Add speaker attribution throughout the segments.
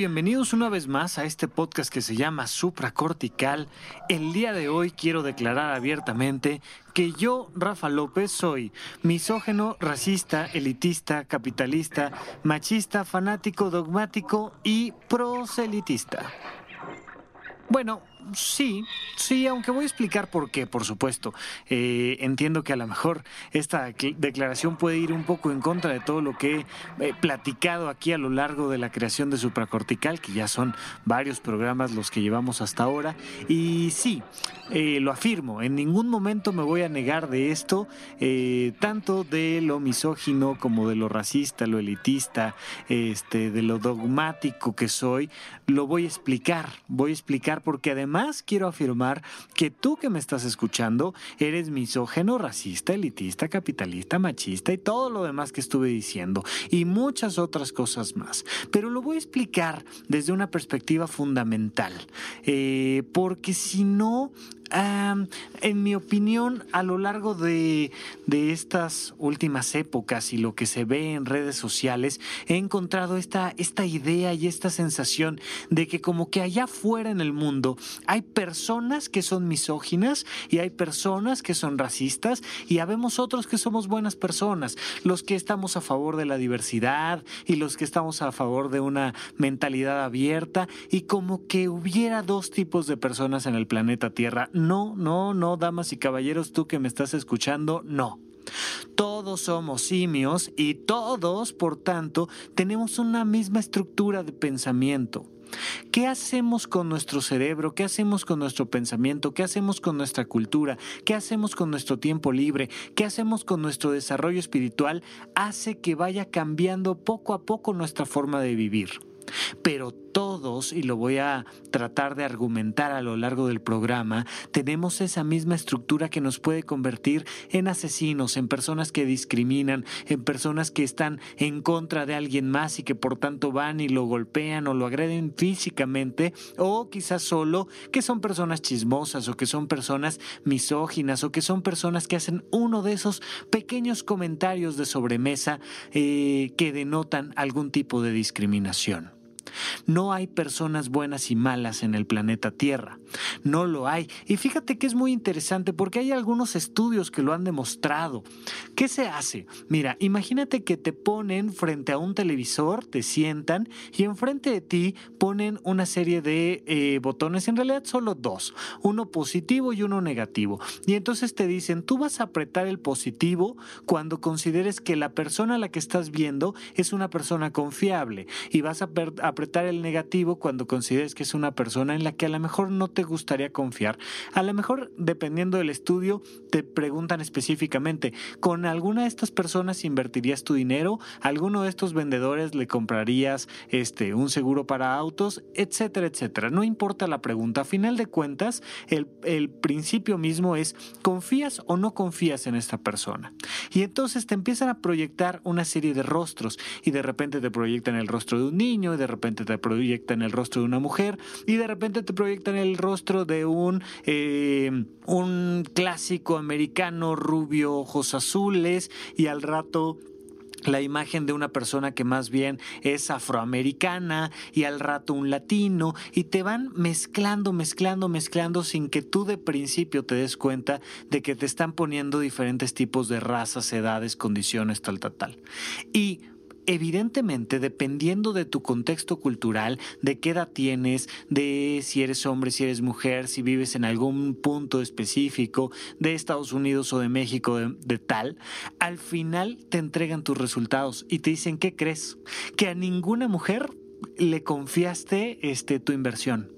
Speaker 1: bienvenidos una vez más a este podcast que se llama Supracortical. El día de hoy quiero declarar abiertamente que yo, Rafa López, soy misógeno, racista, elitista, capitalista, machista, fanático, dogmático y proselitista. Bueno, sí, sí, aunque voy a explicar por qué, por supuesto. Eh, entiendo que a lo mejor esta declaración puede ir un poco en contra de todo lo que he platicado aquí a lo largo de la creación de supracortical, que ya son varios programas los que llevamos hasta ahora. Y sí, eh, lo afirmo, en ningún momento me voy a negar de esto, eh, tanto de lo misógino como de lo racista, lo elitista, este, de lo dogmático que soy, lo voy a explicar, voy a explicar porque además quiero afirmar que tú que me estás escuchando eres misógeno, racista, elitista, capitalista, machista y todo lo demás que estuve diciendo y muchas otras cosas más. Pero lo voy a explicar desde una perspectiva fundamental, eh, porque si no en mi opinión, a lo largo de, estas últimas épocas y lo que se ve en redes sociales, he encontrado esta, esta idea y esta sensación de que como que allá afuera en el mundo hay personas que son misóginas y hay personas que son racistas y habemos otros que somos buenas personas, los que estamos a favor de la diversidad y los que estamos a favor de una mentalidad abierta y como que hubiera dos tipos de personas en el planeta Tierra no, no, no, damas y caballeros, tú que me estás escuchando, no. Todos somos simios y todos, por tanto, tenemos una misma estructura de pensamiento. ¿Qué hacemos con nuestro cerebro? ¿Qué hacemos con nuestro pensamiento? ¿Qué hacemos con nuestra cultura? ¿Qué hacemos con nuestro tiempo libre? ¿Qué hacemos con nuestro desarrollo espiritual? Hace que vaya cambiando poco a poco nuestra forma de vivir. Pero todos, y lo voy a tratar de argumentar a lo largo del programa, tenemos esa misma estructura que nos puede convertir en asesinos, en personas que discriminan, en personas que están en contra de alguien más y que por tanto van y lo golpean o lo agreden físicamente, o quizás solo que son personas chismosas o que son personas misóginas o que son personas que hacen uno de esos pequeños comentarios de sobremesa eh, que denotan algún tipo de discriminación. No hay personas buenas y malas en el planeta Tierra. No lo hay. Y fíjate que es muy interesante porque hay algunos estudios que lo han demostrado. ¿Qué se hace? Mira, imagínate que te ponen frente a un televisor, te sientan y enfrente de ti ponen una serie de eh, botones, en realidad solo dos, uno positivo y uno negativo. Y entonces te dicen, tú vas a apretar el positivo cuando consideres que la persona a la que estás viendo es una persona confiable y vas a apretar el negativo cuando consideres que es una persona en la que a lo mejor no te gustaría confiar. A lo mejor, dependiendo del estudio, te preguntan específicamente, ¿con alguna de estas personas invertirías tu dinero? ¿Alguno de estos vendedores le comprarías este, un seguro para autos? Etcétera, etcétera. No importa la pregunta. A final de cuentas, el, el principio mismo es, ¿confías o no confías en esta persona? Y entonces te empiezan a proyectar una serie de rostros y de repente te proyectan el rostro de un niño y de repente te proyectan el rostro de una mujer y de repente te proyectan el rostro de un, eh, un clásico americano rubio, ojos azules y al rato la imagen de una persona que más bien es afroamericana y al rato un latino y te van mezclando, mezclando, mezclando sin que tú de principio te des cuenta de que te están poniendo diferentes tipos de razas, edades, condiciones, tal, tal, tal. Y evidentemente, dependiendo de tu contexto cultural, de qué edad tienes, de si eres hombre, si eres mujer, si vives en algún punto específico de Estados Unidos o de México, de, tal, al final te entregan tus resultados y te dicen, ¿qué crees? Que a ninguna mujer le confiaste este, tu inversión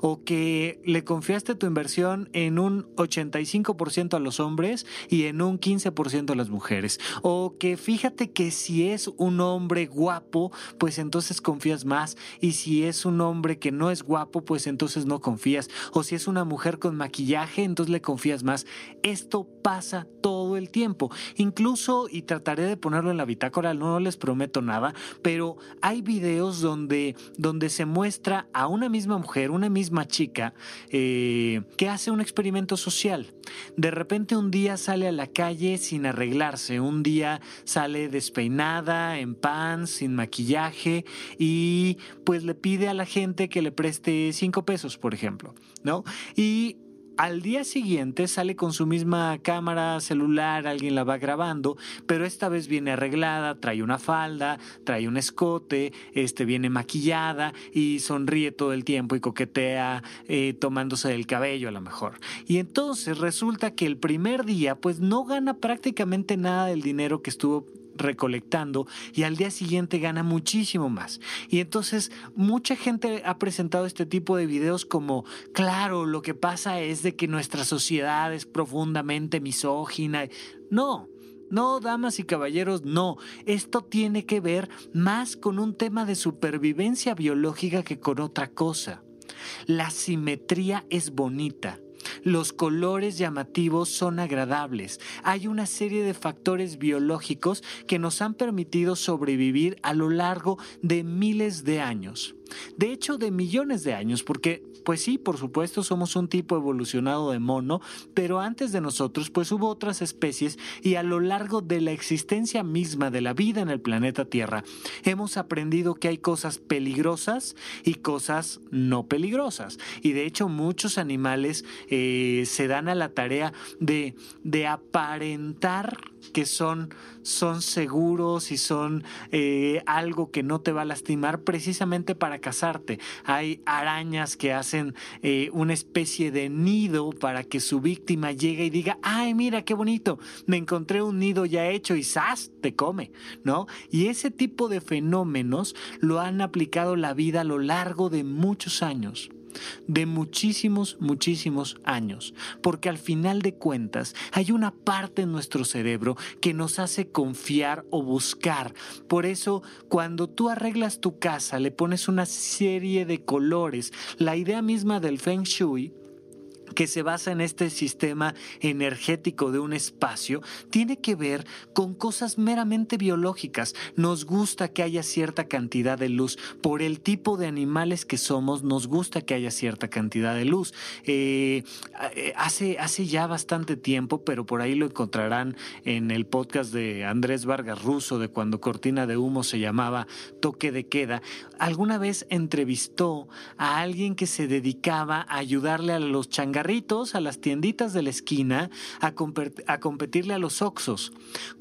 Speaker 1: o que le confiaste tu inversión en un 85% a los hombres y en un 15% a las mujeres o que fíjate que si es un hombre guapo pues entonces confías más y si es un hombre que no es guapo pues entonces no confías o si es una mujer con maquillaje entonces le confías más. Esto pasa todo el tiempo. Incluso y trataré de ponerlo en la bitácora no les prometo nada pero hay videos donde donde se muestra a una misma mujer una misma chica eh, que hace un experimento social. De repente un día sale a la calle sin arreglarse, un día sale despeinada, en pants, sin maquillaje y pues le pide a la gente que le preste cinco pesos, por ejemplo, ¿no? Y al día siguiente sale con su misma cámara celular, alguien la va grabando, pero esta vez viene arreglada, trae una falda, trae un escote, este viene maquillada y sonríe todo el tiempo y coquetea eh, tomándose el cabello a lo mejor. Y entonces resulta que el primer día pues no gana prácticamente nada del dinero que estuvo recolectando y al día siguiente gana muchísimo más. Y entonces mucha gente ha presentado este tipo de videos como, claro, lo que pasa es de que nuestra sociedad es profundamente misógina. No, no, damas y caballeros, no. Esto tiene que ver más con un tema de supervivencia biológica que con otra cosa. La simetría es bonita. Los colores llamativos son agradables. Hay una serie de factores biológicos que nos han permitido sobrevivir a lo largo de miles de años. De hecho, de millones de años, porque pues sí, por supuesto, somos un tipo evolucionado de mono, pero antes de nosotros, pues hubo otras especies y a lo largo de la existencia misma de la vida en el planeta Tierra, hemos aprendido que hay cosas peligrosas y cosas no peligrosas. Y de hecho, muchos animales eh, se dan a la tarea de, de aparentar que son, son seguros y son eh, algo que no te va a lastimar precisamente para cazarte. Hay arañas que hacen eh, una especie de nido para que su víctima llegue y diga, ay, mira qué bonito, me encontré un nido ya hecho y ¡zas! te come, ¿no? Y ese tipo de fenómenos lo han aplicado la vida a lo largo de muchos años de muchísimos, muchísimos años, porque al final de cuentas hay una parte en nuestro cerebro que nos hace confiar o buscar. Por eso, cuando tú arreglas tu casa, le pones una serie de colores, la idea misma del feng shui, que se basa en este sistema energético de un espacio, tiene que ver con cosas meramente biológicas. Nos gusta que haya cierta cantidad de luz. Por el tipo de animales que somos, nos gusta que haya cierta cantidad de luz. Eh, hace, hace ya bastante tiempo, pero por ahí lo encontrarán en el podcast de Andrés Vargas Russo, de cuando Cortina de Humo se llamaba Toque de Queda, alguna vez entrevistó a alguien que se dedicaba a ayudarle a los changarros a las tienditas de la esquina a, competirle a los Oxos.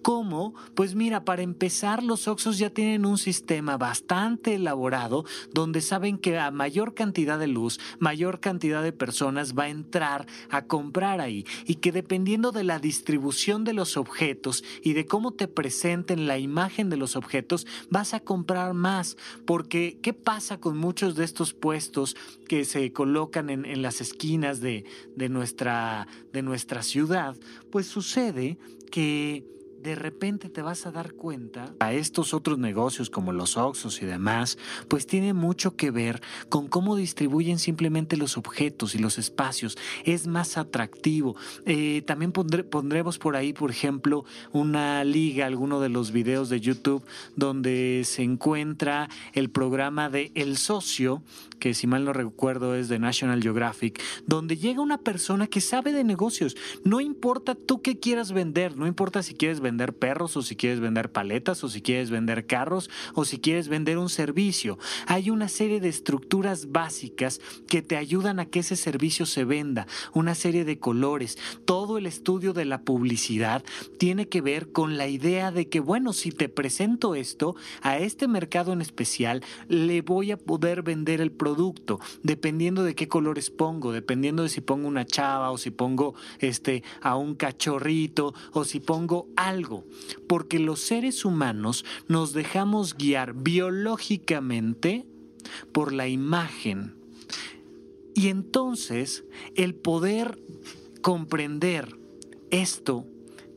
Speaker 1: ¿Cómo? Pues mira, para empezar, los Oxos ya tienen un sistema bastante elaborado donde saben que a mayor cantidad de luz, mayor cantidad de personas va a entrar a comprar ahí y que dependiendo de la distribución de los objetos y de cómo te presenten la imagen de los objetos, vas a comprar más. Porque, ¿qué pasa con muchos de estos puestos que se colocan en las esquinas de, de, nuestra, de nuestra ciudad, pues sucede que de repente te vas a dar cuenta a estos otros negocios como los Oxos y demás, pues tiene mucho que ver con cómo distribuyen simplemente los objetos y los espacios. Es más atractivo. Eh, también pondremos por ahí, por ejemplo, una liga, alguno de los videos de YouTube donde se encuentra el programa de El Socio, que si mal no recuerdo es de National Geographic, donde llega una persona que sabe de negocios. No importa tú qué quieras vender, no importa si quieres vender perros o si quieres vender paletas o si quieres vender carros o si quieres vender un servicio. Hay una serie de estructuras básicas que te ayudan a que ese servicio se venda, una serie de colores. Todo el estudio de la publicidad tiene que ver con la idea de que, bueno, si te presento esto a este mercado en especial, le voy a poder vender el producto, dependiendo de qué colores pongo, dependiendo de si pongo una chava o si pongo este a un cachorrito o si pongo algo, porque los seres humanos nos dejamos guiar biológicamente por la imagen. Y entonces el poder comprender esto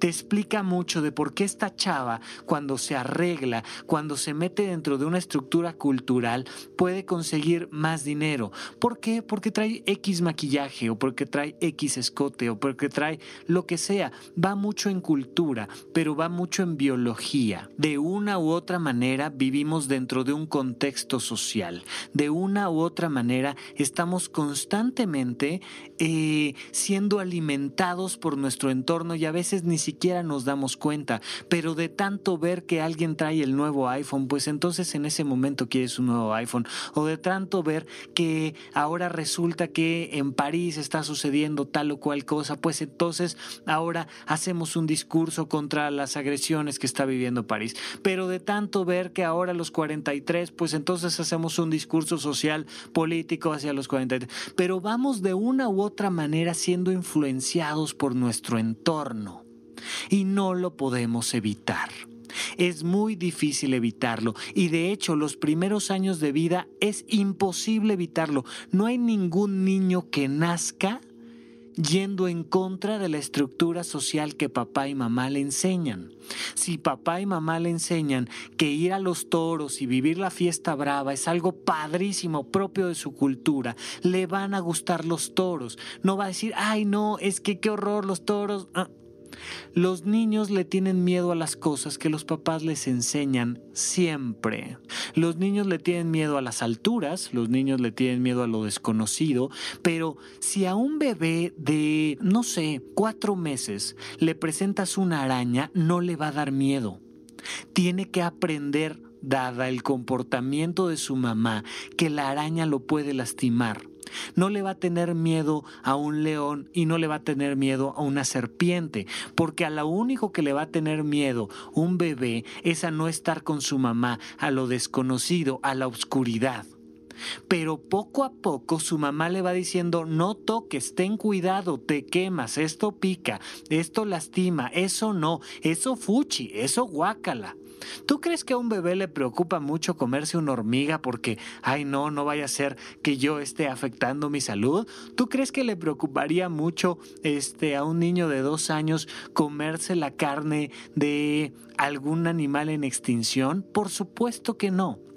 Speaker 1: te explica mucho de por qué esta chava, cuando se arregla, cuando se mete dentro de una estructura cultural, puede conseguir más dinero. ¿Por qué? Porque trae X maquillaje o porque trae X escote o porque trae lo que sea. Va mucho en cultura, pero va mucho en biología. De una u otra manera vivimos dentro de un contexto social. De una u otra manera estamos constantemente eh, siendo alimentados por nuestro entorno y a veces ni siquiera siquiera nos damos cuenta, pero de tanto ver que alguien trae el nuevo iPhone, pues entonces en ese momento quieres un nuevo iPhone, o de tanto ver que ahora resulta que en París está sucediendo tal o cual cosa, pues entonces ahora hacemos un discurso contra las agresiones que está viviendo París, pero de tanto ver que ahora los 43, pues entonces hacemos un discurso social político hacia los 43, pero vamos de una u otra manera siendo influenciados por nuestro entorno y no lo podemos evitar. Es muy difícil evitarlo y de hecho los primeros años de vida es imposible evitarlo. No hay ningún niño que nazca yendo en contra de la estructura social que papá y mamá le enseñan. Si papá y mamá le enseñan que ir a los toros y vivir la fiesta brava es algo padrísimo propio de su cultura, le van a gustar los toros. No va a decir, ay no, es que qué horror los toros. Ah, los niños le tienen miedo a las cosas que los papás les enseñan siempre. Los niños le tienen miedo a las alturas, los niños le tienen miedo a lo desconocido, pero si a un bebé de, no sé, cuatro meses le presentas una araña, no le va a dar miedo. Tiene que aprender, dada el comportamiento de su mamá, que la araña lo puede lastimar. No le va a tener miedo a un león y no le va a tener miedo a una serpiente, porque a lo único que le va a tener miedo un bebé es a no estar con su mamá, a lo desconocido, a la oscuridad. Pero poco a poco su mamá le va diciendo, no toques, ten cuidado, te quemas, esto pica, esto lastima, eso no, eso fuchi, eso guácala. ¿Tú crees que a un bebé le preocupa mucho comerse una hormiga porque, ay no, no vaya a ser que yo esté afectando mi salud? ¿Tú crees que le preocuparía mucho este, a un niño de dos años comerse la carne de algún animal en extinción? Por supuesto que no.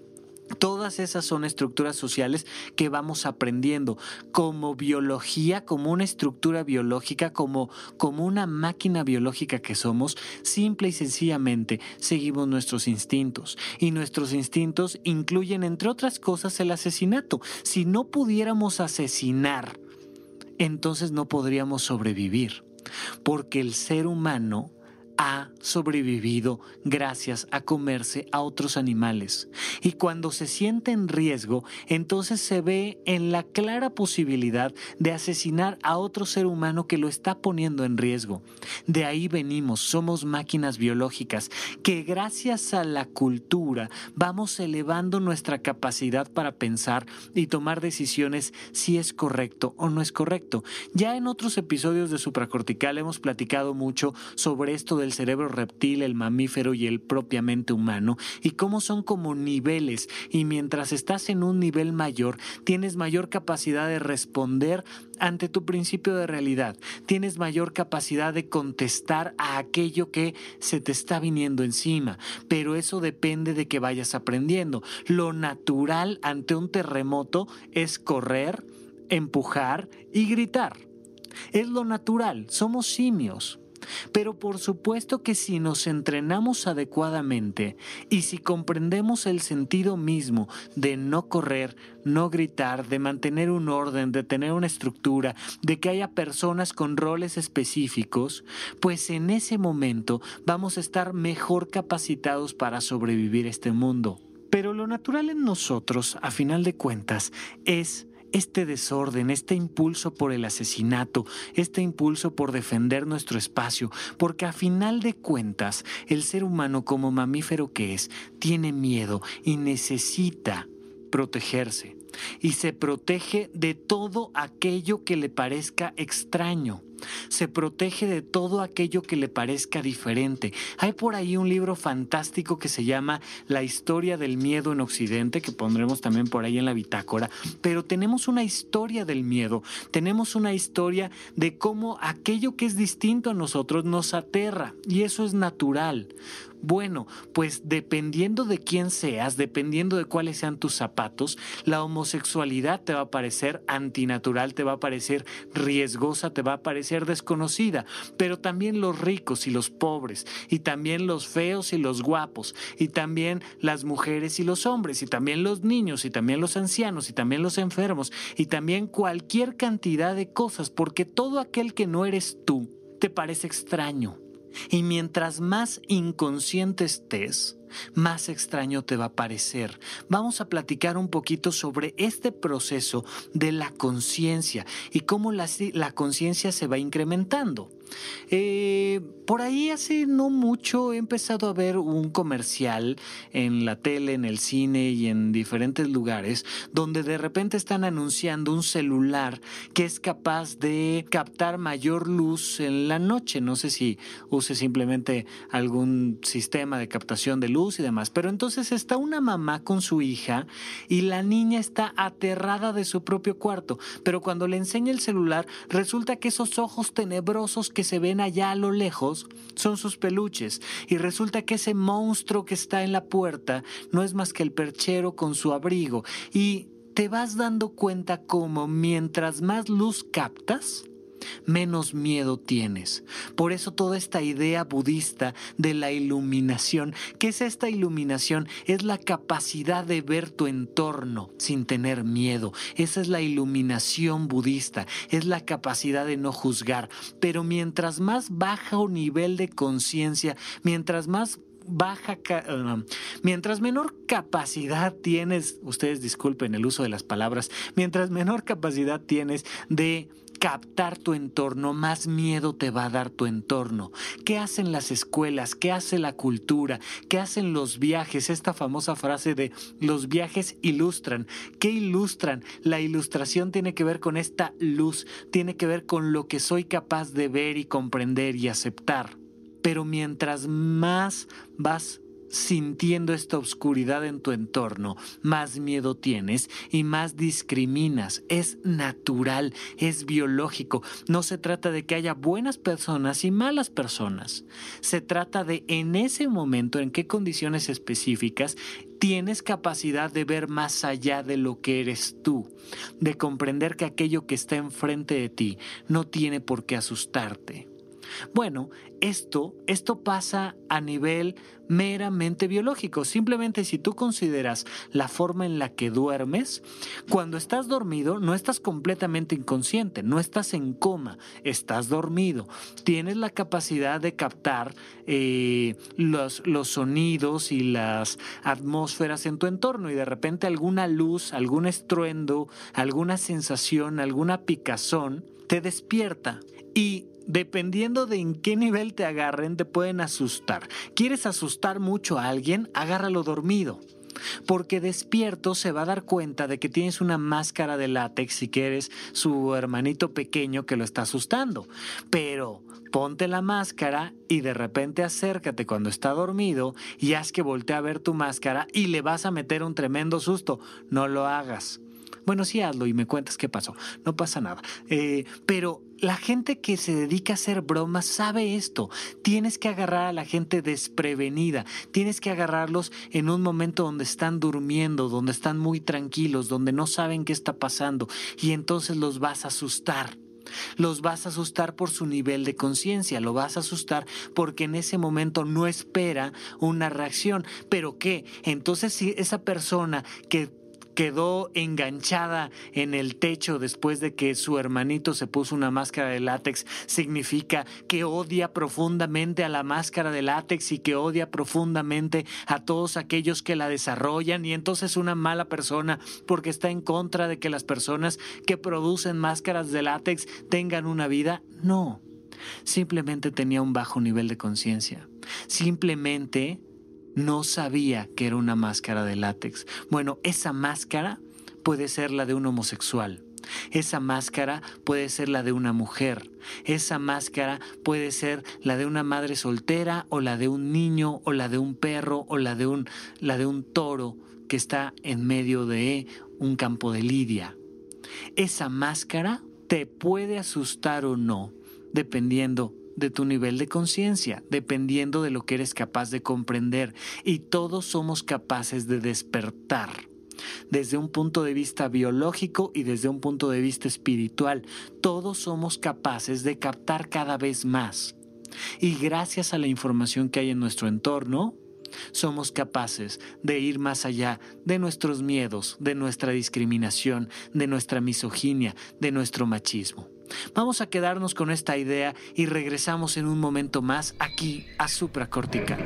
Speaker 1: Todas esas son estructuras sociales que vamos aprendiendo como biología, como una estructura biológica, como, como una máquina biológica que somos, simple y sencillamente seguimos nuestros instintos. Y nuestros instintos incluyen, entre otras cosas, el asesinato. Si no pudiéramos asesinar, entonces no podríamos sobrevivir, porque el ser humano ha sobrevivido gracias a comerse a otros animales. Y cuando se siente en riesgo, entonces se ve en la clara posibilidad de asesinar a otro ser humano que lo está poniendo en riesgo. De ahí venimos, somos máquinas biológicas que gracias a la cultura vamos elevando nuestra capacidad para pensar y tomar decisiones si es correcto o no es correcto. Ya en otros episodios de supracortical hemos platicado mucho sobre esto del cerebro reptil, el mamífero y el propiamente humano, y cómo son como niveles, y mientras estás en un nivel mayor, tienes mayor capacidad de responder ante tu principio de realidad, tienes mayor capacidad de contestar a aquello que se te está viniendo encima, pero eso depende de que vayas aprendiendo. Lo natural ante un terremoto es correr, empujar y gritar. Es lo natural, somos simios. Pero por supuesto que si nos entrenamos adecuadamente y si comprendemos el sentido mismo de no correr, no gritar, de mantener un orden, de tener una estructura, de que haya personas con roles específicos, pues en ese momento vamos a estar mejor capacitados para sobrevivir este mundo. Pero lo natural en nosotros, a final de cuentas, es este desorden, este impulso por el asesinato, este impulso por defender nuestro espacio, porque a final de cuentas el ser humano como mamífero que es, tiene miedo y necesita protegerse y se protege de todo aquello que le parezca extraño. Se protege de todo aquello que le parezca diferente. Hay por ahí un libro fantástico que se llama La historia del miedo en Occidente, que pondremos también por ahí en la bitácora, pero tenemos una historia del miedo, tenemos una historia de cómo aquello que es distinto a nosotros nos aterra y eso es natural. Bueno, pues dependiendo de quién seas, dependiendo de cuáles sean tus zapatos, la homosexualidad te va a parecer antinatural, te va a parecer riesgosa, te va a parecer desconocida, pero también los ricos y los pobres, y también los feos y los guapos, y también las mujeres y los hombres, y también los niños, y también los ancianos, y también los enfermos, y también cualquier cantidad de cosas, porque todo aquel que no eres tú te parece extraño. Y mientras más inconsciente estés, más extraño te va a parecer. Vamos a platicar un poquito sobre este proceso de la conciencia y cómo la, la conciencia se va incrementando. Eh, por ahí hace no mucho he empezado a ver un comercial en la tele, en el cine y en diferentes lugares donde de repente están anunciando un celular que es capaz de captar mayor luz en la noche. No sé si use simplemente algún sistema de captación de luz y demás. Pero entonces está una mamá con su hija y la niña está aterrada de su propio cuarto. Pero cuando le enseña el celular resulta que esos ojos tenebrosos que se ven allá a lo lejos son sus peluches y resulta que ese monstruo que está en la puerta no es más que el perchero con su abrigo. Y te vas dando cuenta como mientras más luz captas, menos miedo tienes. Por eso toda esta idea budista de la iluminación, ¿qué es esta iluminación? Es la capacidad de ver tu entorno sin tener miedo. Esa es la iluminación budista, es la capacidad de no juzgar. Pero mientras más bajo nivel de conciencia, mientras más baja, um, mientras menor capacidad tienes, ustedes disculpen el uso de las palabras, mientras menor capacidad tienes de captar tu entorno, más miedo te va a dar tu entorno. ¿Qué hacen las escuelas? ¿Qué hace la cultura? ¿Qué hacen los viajes? Esta famosa frase de los viajes ilustran. ¿Qué ilustran? La ilustración tiene que ver con esta luz, tiene que ver con lo que soy capaz de ver y comprender y aceptar. Pero mientras más vas sintiendo esta oscuridad en tu entorno, más miedo tienes y más discriminas. Es natural, es biológico. No se trata de que haya buenas personas y malas personas. Se trata de en ese momento, en qué condiciones específicas, tienes capacidad de ver más allá de lo que eres tú, de comprender que aquello que está enfrente de ti no tiene por qué asustarte. Bueno, esto, esto pasa a nivel meramente biológico. Simplemente si tú consideras la forma en la que duermes, cuando estás dormido no estás completamente inconsciente, no estás en coma, estás dormido. Tienes la capacidad de captar eh, los, los sonidos y las atmósferas en tu entorno y de repente alguna luz, algún estruendo, alguna sensación, alguna picazón te despierta y dependiendo de en qué nivel te agarren, te pueden asustar. ¿Quieres asustar mucho a alguien? Agárralo dormido. Porque despierto se va a dar cuenta de que tienes una máscara de látex y que eres su hermanito pequeño que lo está asustando. Pero ponte la máscara y de repente acércate cuando está dormido y haz que voltee a ver tu máscara y le vas a meter un tremendo susto. No lo hagas. Bueno, sí hazlo y me cuentas qué pasó. No pasa nada. Eh, pero la gente que se dedica a hacer bromas sabe esto. Tienes que agarrar a la gente desprevenida. Tienes que agarrarlos en un momento donde están durmiendo, donde están muy tranquilos, donde no saben qué está pasando. Y entonces los vas a asustar. Los vas a asustar por su nivel de conciencia, lo vas a asustar porque en ese momento no espera una reacción. ¿Pero qué? Entonces si esa persona que quedó enganchada en el techo después de que su hermanito se puso una máscara de látex significa que odia profundamente a la máscara de látex y que odia profundamente a todos aquellos que la desarrollan y entonces una mala persona porque está en contra de que las personas que producen máscaras de látex tengan una vida. No, simplemente tenía un bajo nivel de conciencia. Simplemente no sabía que era una máscara de látex. Bueno, esa máscara puede ser la de un homosexual. Esa máscara puede ser la de una mujer. Esa máscara puede ser la de una madre soltera o la de un niño o la de un perro o la de un, la de un toro que está en medio de un campo de lidia. Esa máscara te puede asustar o no, dependiendo de tu nivel de conciencia, dependiendo de lo que eres capaz de comprender. Y todos somos capaces de despertar desde un punto de vista biológico y desde un punto de vista espiritual. Todos somos capaces de captar cada vez más. Y gracias a la información que hay en nuestro entorno, somos capaces de ir más allá de nuestros miedos, de nuestra discriminación, de nuestra misoginia, de nuestro machismo. Vamos a quedarnos con esta idea y regresamos en un momento más aquí a Supracortical.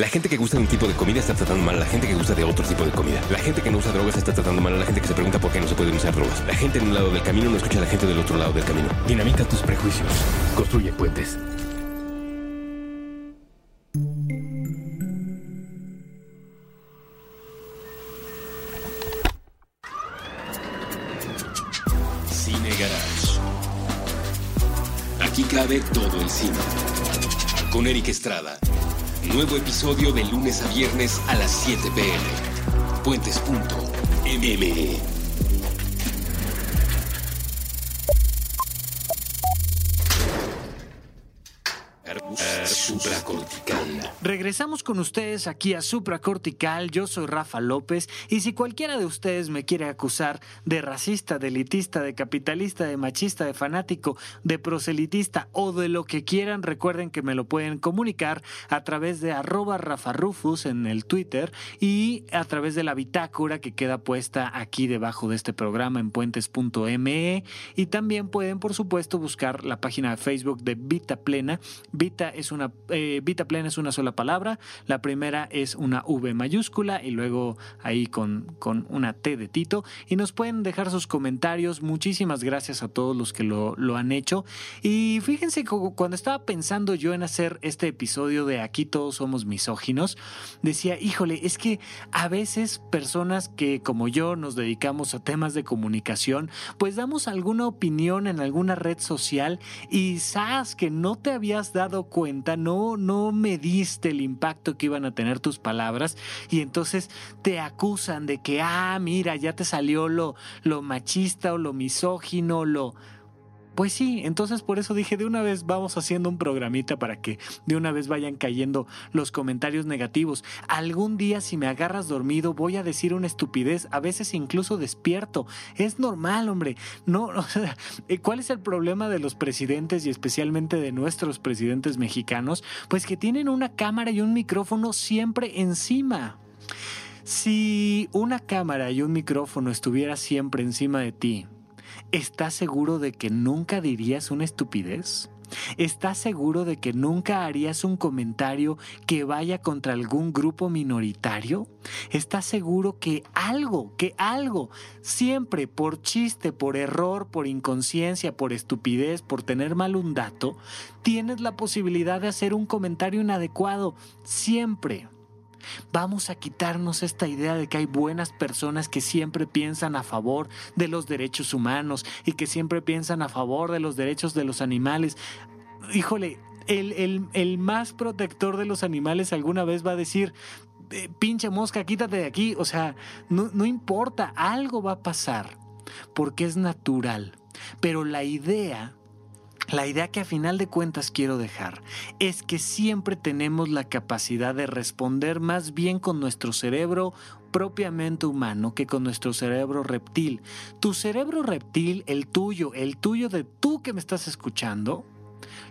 Speaker 2: La gente que gusta de un tipo de comida está tratando mal a la gente que gusta de otro tipo de comida. La gente que no usa drogas está tratando mal a la gente que se pregunta por qué no se pueden usar drogas. La gente en un lado del camino no escucha a la gente del otro lado del camino. Dinamita tus prejuicios. Construye puentes. Cine Garage. Aquí cabe todo el cine. Con Eric Estrada Nuevo episodio de lunes a viernes a las 7 pm. Puentes.me.
Speaker 1: Supracortical. Regresamos con ustedes aquí a Supracortical. Yo soy Rafa López y si cualquiera de ustedes me quiere acusar de racista, de elitista, de capitalista, de machista, de fanático, de proselitista o de lo que quieran, recuerden que me lo pueden comunicar a través de arroba rafarufus en el Twitter y a través de la bitácora que queda puesta aquí debajo de este programa en puentes.me y también pueden por supuesto buscar la página de Facebook de Vita Plena. Vita es una eh, Vita Plena es una sola palabra. La primera es una V mayúscula y luego ahí con, con una T de Tito. Y nos pueden dejar sus comentarios. Muchísimas gracias a todos los que lo, lo han hecho. Y fíjense, cuando estaba pensando yo en hacer este episodio de Aquí todos somos misóginos, decía, híjole, es que a veces personas que como yo nos dedicamos a temas de comunicación, pues damos alguna opinión en alguna red social y sabes que no te habías dado cuenta, no, no mediste el impacto que iban a tener tus palabras y entonces te acusan de que, ah, mira, ya te salió lo, lo machista o lo misógino, lo pues sí, entonces por eso dije de una vez vamos haciendo un programita para que de una vez vayan cayendo los comentarios negativos. Algún día si me agarras dormido voy a decir una estupidez, a veces incluso despierto. Es normal, hombre. No, o sea, eh, ¿cuál es el problema de los presidentes y especialmente de nuestros presidentes mexicanos? Pues que tienen una cámara y un micrófono siempre encima. Si una cámara y un micrófono estuviera siempre encima de ti, ¿Estás seguro de que nunca dirías una estupidez? ¿Estás seguro de que nunca harías un comentario que vaya contra algún grupo minoritario? ¿Estás seguro que algo, que algo, siempre por chiste, por error, por inconsciencia, por estupidez, por tener mal un dato, tienes la posibilidad de hacer un comentario inadecuado? Siempre. Vamos a quitarnos esta idea de que hay buenas personas que siempre piensan a favor de los derechos humanos y que siempre piensan a favor de los derechos de los animales. Híjole, el, más protector de los animales alguna vez va a decir, eh, pinche mosca, quítate de aquí. O sea, no, no importa, algo va a pasar, porque es natural. Pero la idea la idea que a final de cuentas quiero dejar es que siempre tenemos la capacidad de responder más bien con nuestro cerebro propiamente humano que con nuestro cerebro reptil. Tu cerebro reptil, el tuyo, el tuyo de tú que me estás escuchando,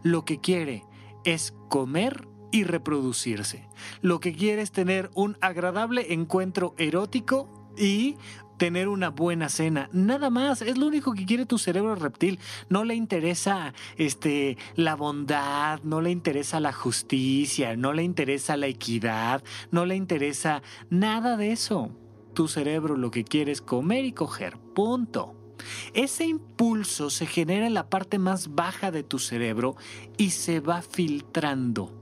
Speaker 1: lo que quiere es comer y reproducirse. Lo que quiere es tener un agradable encuentro erótico y tener una buena cena, nada más, es lo único que quiere tu cerebro reptil. No le interesa este la bondad, no le interesa la justicia, no le interesa la equidad, no le interesa nada de eso. Tu cerebro lo que quiere es comer y coger, punto. Ese impulso se genera en la parte más baja de tu cerebro y se va filtrando.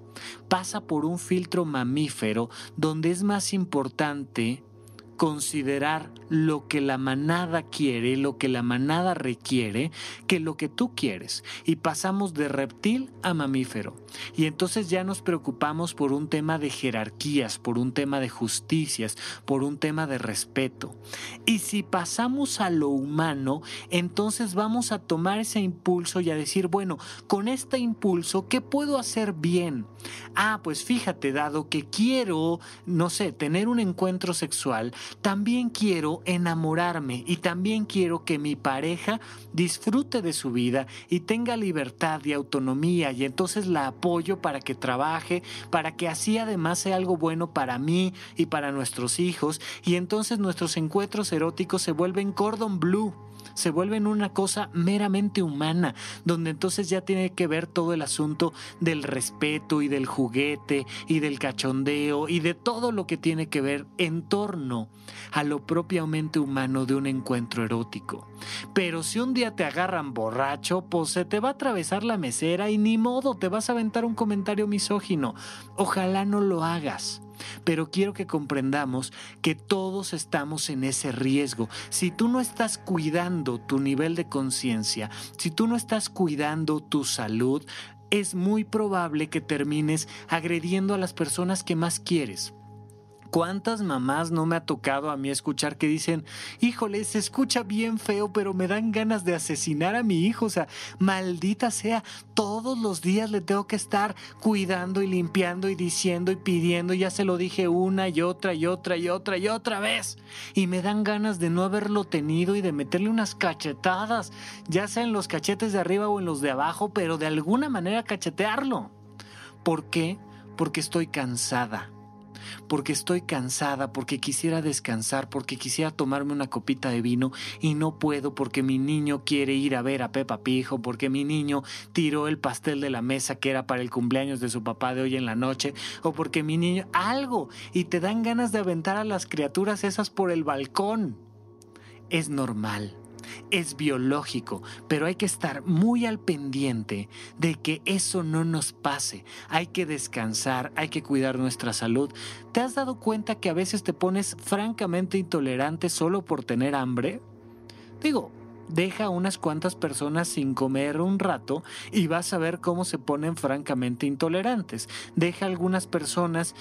Speaker 1: Pasa por un filtro mamífero donde es más importante considerar lo que la manada quiere, lo que la manada requiere, que lo que tú quieres. Y pasamos de reptil a mamífero. Y entonces ya nos preocupamos por un tema de jerarquías, por un tema de justicias, por un tema de respeto. Y si pasamos a lo humano, entonces vamos a tomar ese impulso y a decir, bueno, con este impulso, ¿qué puedo hacer bien? Ah, pues fíjate, dado que quiero, no sé, tener un encuentro sexual, también quiero enamorarme y también quiero que mi pareja disfrute de su vida y tenga libertad y autonomía y entonces la apoyo para que trabaje, para que así además sea algo bueno para mí y para nuestros hijos. Y entonces nuestros encuentros eróticos se vuelven cordon blue se vuelven una cosa meramente humana, donde entonces ya tiene que ver todo el asunto del respeto y del juguete y del cachondeo y de todo lo que tiene que ver en torno a lo propiamente humano de un encuentro erótico. Pero si un día te agarran borracho, pues se te va a atravesar la mesera y ni modo te vas a aventar un comentario misógino. Ojalá no lo hagas. Pero quiero que comprendamos que todos estamos en ese riesgo. Si tú no estás cuidando tu nivel de conciencia, si tú no estás cuidando tu salud, es muy probable que termines agrediendo a las personas que más quieres. ¿Cuántas mamás no me ha tocado a mí escuchar que dicen, híjole, se escucha bien feo, pero me dan ganas de asesinar a mi hijo? O sea, maldita sea, todos los días le tengo que estar cuidando y limpiando y diciendo y pidiendo, ya se lo dije una y otra y otra y otra y otra vez. Y me dan ganas de no haberlo tenido y de meterle unas cachetadas, ya sea en los cachetes de arriba o en los de abajo, pero de alguna manera cachetearlo. ¿Por qué? Porque estoy cansada porque estoy cansada, porque quisiera descansar, porque quisiera tomarme una copita de vino y no puedo porque mi niño quiere ir a ver a Pepa Pijo, porque mi niño tiró el pastel de la mesa que era para el cumpleaños de su papá de hoy en la noche, o porque mi niño algo y te dan ganas de aventar a las criaturas esas por el balcón. Es normal es biológico, pero hay que estar muy al pendiente de que eso no nos pase. Hay que descansar, hay que cuidar nuestra salud. ¿Te has dado cuenta que a veces te pones francamente intolerante solo por tener hambre? Digo, deja unas cuantas personas sin comer un rato y vas a ver cómo se ponen francamente intolerantes. Deja algunas personas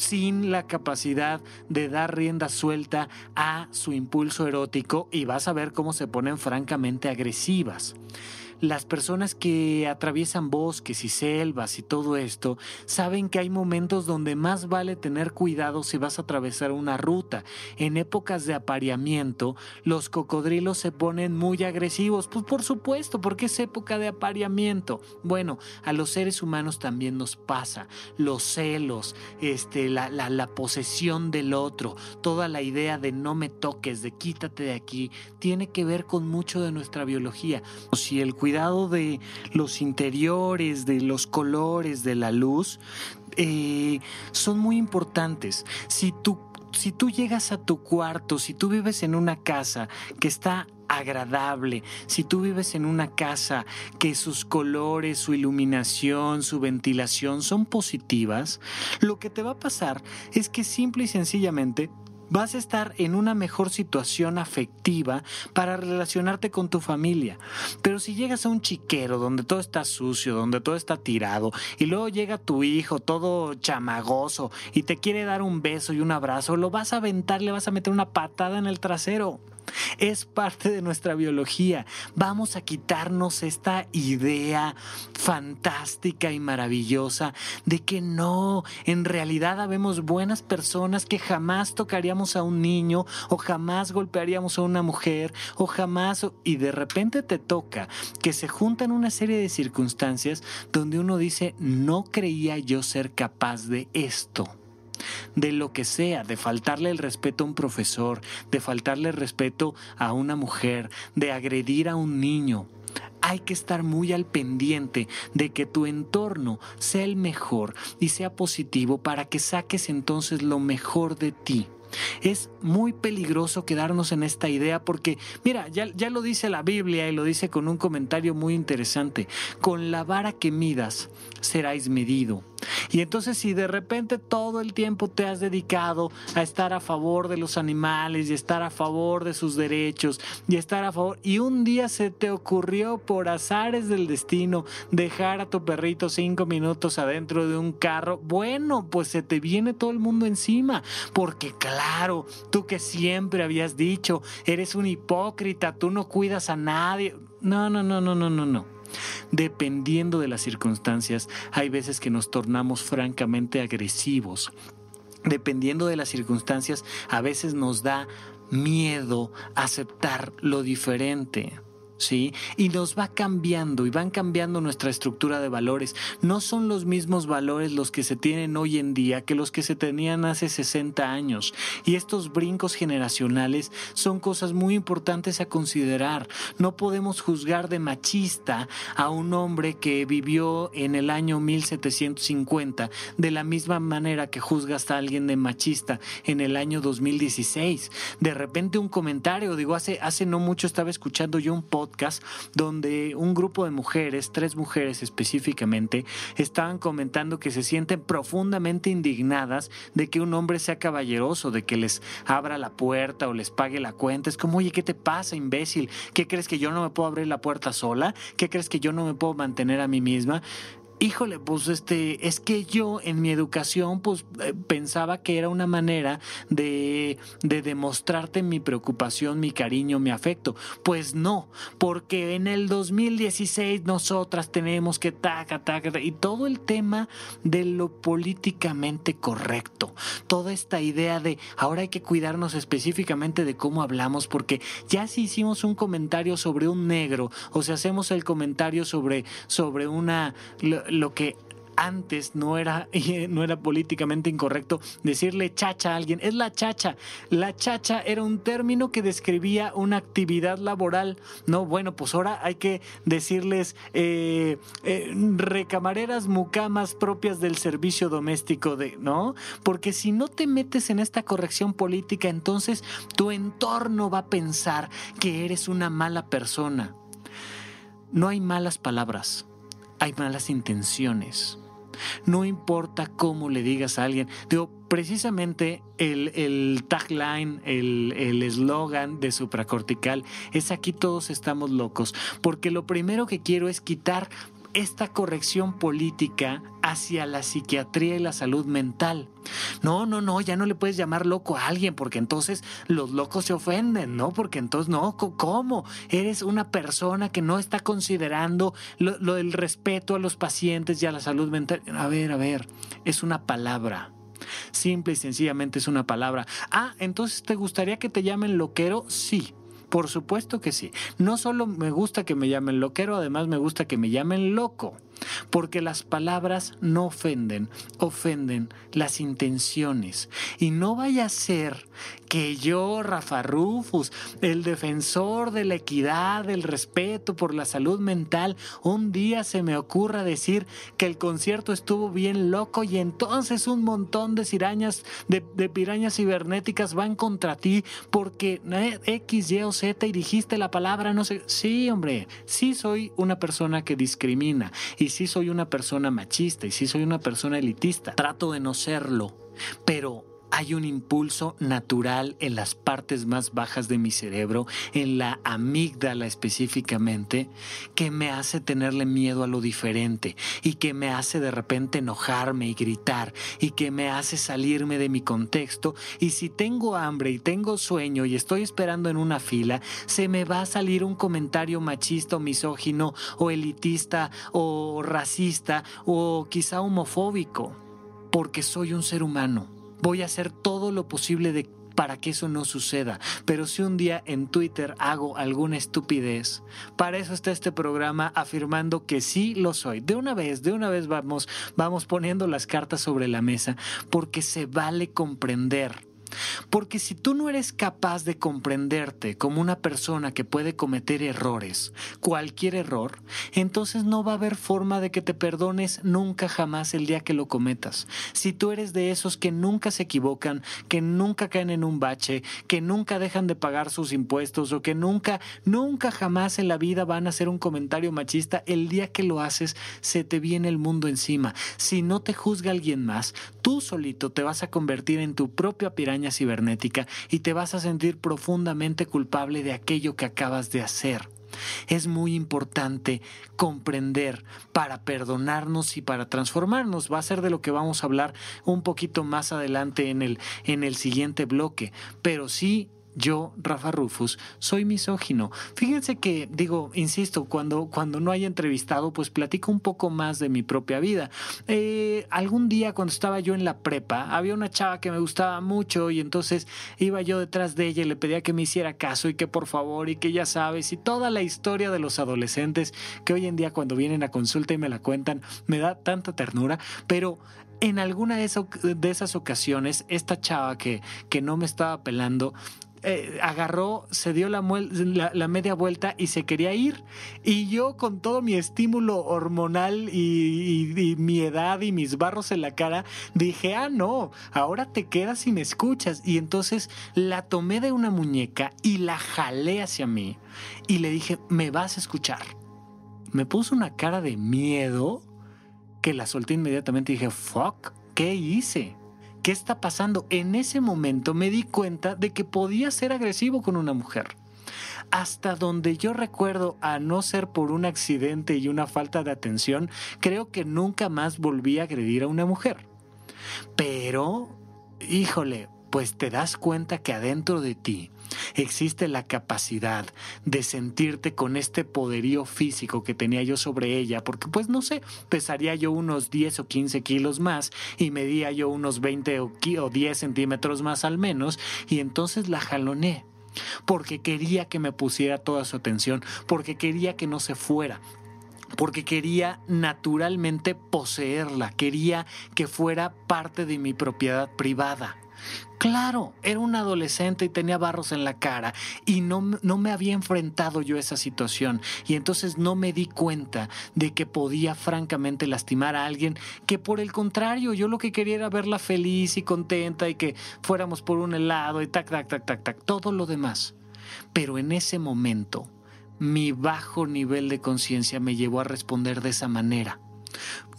Speaker 1: sin la capacidad de dar rienda suelta a su impulso erótico y vas a ver cómo se ponen francamente agresivas las personas que atraviesan bosques y selvas y todo esto saben que hay momentos donde más vale tener cuidado si vas a atravesar una ruta. En épocas de apareamiento, los cocodrilos se ponen muy agresivos. Pues por supuesto, porque es época de apareamiento. Bueno, a los seres humanos también nos pasa. Los celos, este, la, la, la posesión del otro, toda la idea de no me toques, de quítate de aquí, tiene que ver con mucho de nuestra biología. Si el cuidado de los interiores, de los colores, de la luz, eh, son muy importantes. Si tú, si tú llegas a tu cuarto, si tú vives en una casa que está agradable, si tú vives en una casa que sus colores, su iluminación, su ventilación son positivas, lo que te va a pasar es que simple y sencillamente vas a estar en una mejor situación afectiva para relacionarte con tu familia. Pero si llegas a un chiquero donde todo está sucio, donde todo está tirado, y luego llega tu hijo todo chamagoso y te quiere dar un beso y un abrazo, lo vas a aventar, le vas a meter una patada en el trasero. Es parte de nuestra biología. Vamos a quitarnos esta idea fantástica y maravillosa de que no, en realidad habemos buenas personas que jamás tocaríamos a un niño o jamás golpearíamos a una mujer o jamás y de repente te toca que se juntan una serie de circunstancias donde uno dice no creía yo ser capaz de esto. De lo que sea, de faltarle el respeto a un profesor, de faltarle el respeto a una mujer, de agredir a un niño, hay que estar muy al pendiente de que tu entorno sea el mejor y sea positivo para que saques entonces lo mejor de ti. Es muy peligroso quedarnos en esta idea porque, mira, ya, ya, lo dice la Biblia y lo dice con un comentario muy interesante, con la vara que midas seráis medido. Y entonces si de repente todo el tiempo te has dedicado a estar a favor de los animales y estar a favor de sus derechos y estar a favor y un día se te ocurrió por azares del destino dejar a tu perrito cinco minutos adentro de un carro, bueno, pues se te viene todo el mundo encima porque claro, tú que siempre habías dicho, eres un hipócrita, tú no cuidas a nadie. No, no, no, no, no, no, no. Dependiendo de las circunstancias, hay veces que nos tornamos francamente agresivos. Dependiendo de las circunstancias, a veces nos da miedo aceptar lo diferente. ¿Sí? Y nos va cambiando y van cambiando nuestra estructura de valores. No son los mismos valores los que se tienen hoy en día que los que se tenían hace 60 años. Y estos brincos generacionales son cosas muy importantes a considerar. No podemos juzgar de machista a un hombre que vivió en el año 1750 de la misma manera que juzgas a alguien de machista en el año 2016. De repente un comentario, digo, hace, hace no mucho estaba escuchando yo un podcast donde un grupo de mujeres, tres mujeres específicamente, estaban comentando que se sienten profundamente indignadas de que un hombre sea caballeroso, de que les abra la puerta o les pague la cuenta. Es como, oye, ¿qué te pasa, imbécil? ¿Qué crees que yo no me puedo abrir la puerta sola? ¿Qué crees que yo no me puedo mantener a mí misma? Híjole, pues este, es que yo en mi educación pues eh, pensaba que era una manera de, de demostrarte mi preocupación, mi cariño, mi afecto. Pues no, porque en el 2016 nosotras tenemos que taca, taca, y todo el tema de lo políticamente correcto, toda esta idea de ahora hay que cuidarnos específicamente de cómo hablamos, porque ya si hicimos un comentario sobre un negro, o si hacemos el comentario sobre, sobre una lo que antes no era, no era políticamente incorrecto decirle chacha a alguien. Es la chacha. La chacha era un término que describía una actividad laboral. No, bueno, pues ahora hay que decirles eh, eh, recamareras mucamas propias del servicio doméstico de, ¿no? Porque si no te metes en esta corrección política, entonces tu entorno va a pensar que eres una mala persona. No hay malas palabras hay malas intenciones. No importa cómo le digas a alguien. Digo, precisamente el, tagline, el eslogan de supracortical es aquí todos estamos locos, porque lo primero que quiero es quitar esta corrección política hacia la psiquiatría y la salud mental. No, no, no, ya no le puedes llamar loco a alguien porque entonces los locos se ofenden, ¿no? Porque entonces, no, ¿cómo? Eres una persona que no está considerando lo, del respeto a los pacientes y a la salud mental. A ver, a ver, es una palabra. Simple y sencillamente es una palabra. Ah, entonces, ¿te gustaría que te llamen loquero? Sí. Por supuesto que sí. No solo me gusta que me llamen loquero, además me gusta que me llamen loco porque las palabras no ofenden, ofenden las intenciones. Y no vaya a ser que yo, Rafa Rufus, el defensor de la equidad, del respeto por la salud mental, un día se me ocurra decir que el concierto estuvo bien loco y entonces un montón de cirañas, de, pirañas cibernéticas van contra ti porque X, Y o Z y dijiste la palabra, no sé. Sí, hombre, sí soy una persona que discrimina y sí soy una persona machista y sí soy una persona elitista. Trato de no serlo, pero hay un impulso natural en las partes más bajas de mi cerebro, en la amígdala específicamente, que me hace tenerle miedo a lo diferente y que me hace de repente enojarme y gritar y que me hace salirme de mi contexto. Y si tengo hambre y tengo sueño y estoy esperando en una fila, se me va a salir un comentario machista o misógino o elitista o racista o quizá homofóbico, porque soy un ser humano voy a hacer todo lo posible para que eso no suceda. Pero si un día en Twitter hago alguna estupidez, para eso está este programa afirmando que sí lo soy. De una vez, de una vez vamos, vamos poniendo las cartas sobre la mesa porque se vale comprender porque si tú no eres capaz de comprenderte como una persona que puede cometer errores, cualquier error, entonces no va a haber forma de que te perdones nunca jamás el día que lo cometas. Si tú eres de esos que nunca se equivocan, que nunca caen en un bache, que nunca dejan de pagar sus impuestos o que nunca, nunca jamás en la vida van a hacer un comentario machista, el día que lo haces se te viene el mundo encima. Si no te juzga alguien más, tú solito te vas a convertir en tu propia cibernética y te vas a sentir profundamente culpable de aquello que acabas de hacer. Es muy importante comprender para perdonarnos y para transformarnos. Va a ser de lo que vamos a hablar un poquito más adelante en el, en el siguiente bloque. Pero sí yo, Rafa Rufus, soy misógino. Fíjense que, digo, insisto, cuando, cuando no haya entrevistado, pues platico un poco más de mi propia vida. Eh, algún día cuando estaba yo en la prepa, había una chava que me gustaba mucho y entonces iba yo detrás de ella y le pedía que me hiciera caso y que por favor y que ya sabes y toda la historia de los adolescentes que hoy en día cuando vienen a consulta y me la cuentan, me da tanta ternura, pero en alguna de esas, ocasiones, esta chava que, que no me estaba pelando, eh, agarró, se dio la, media vuelta y se quería ir. Y yo con todo mi estímulo hormonal y, mi edad y mis barros en la cara, dije, ah, no, ahora te quedas y me escuchas. Y entonces la tomé de una muñeca y la jalé hacia mí y le dije, me vas a escuchar. Me puso una cara de miedo que la solté inmediatamente y dije, fuck, ¿qué hice? ¿Qué está pasando? En ese momento me di cuenta de que podía ser agresivo con una mujer. Hasta donde yo recuerdo, a no ser por un accidente y una falta de atención, creo que nunca más volví a agredir a una mujer. Pero, híjole, pues te das cuenta que adentro de ti existe la capacidad de sentirte con este poderío físico que tenía yo sobre ella, porque pues no sé, pesaría yo unos 10 o 15 kilos más y medía yo unos 20 o 10 centímetros más al menos, y entonces la jaloné porque quería que me pusiera toda su atención, porque quería que no se fuera, porque quería naturalmente poseerla, quería que fuera parte de mi propiedad privada. Claro, era un adolescente y tenía barros en la cara y no, no, me había enfrentado yo a esa situación y entonces no me di cuenta de que podía francamente lastimar a alguien que por el contrario yo lo que quería era verla feliz y contenta y que fuéramos por un helado y tac, tac, tac, tac, tac, todo lo demás. Pero en ese momento mi bajo nivel de conciencia me llevó a responder de esa manera.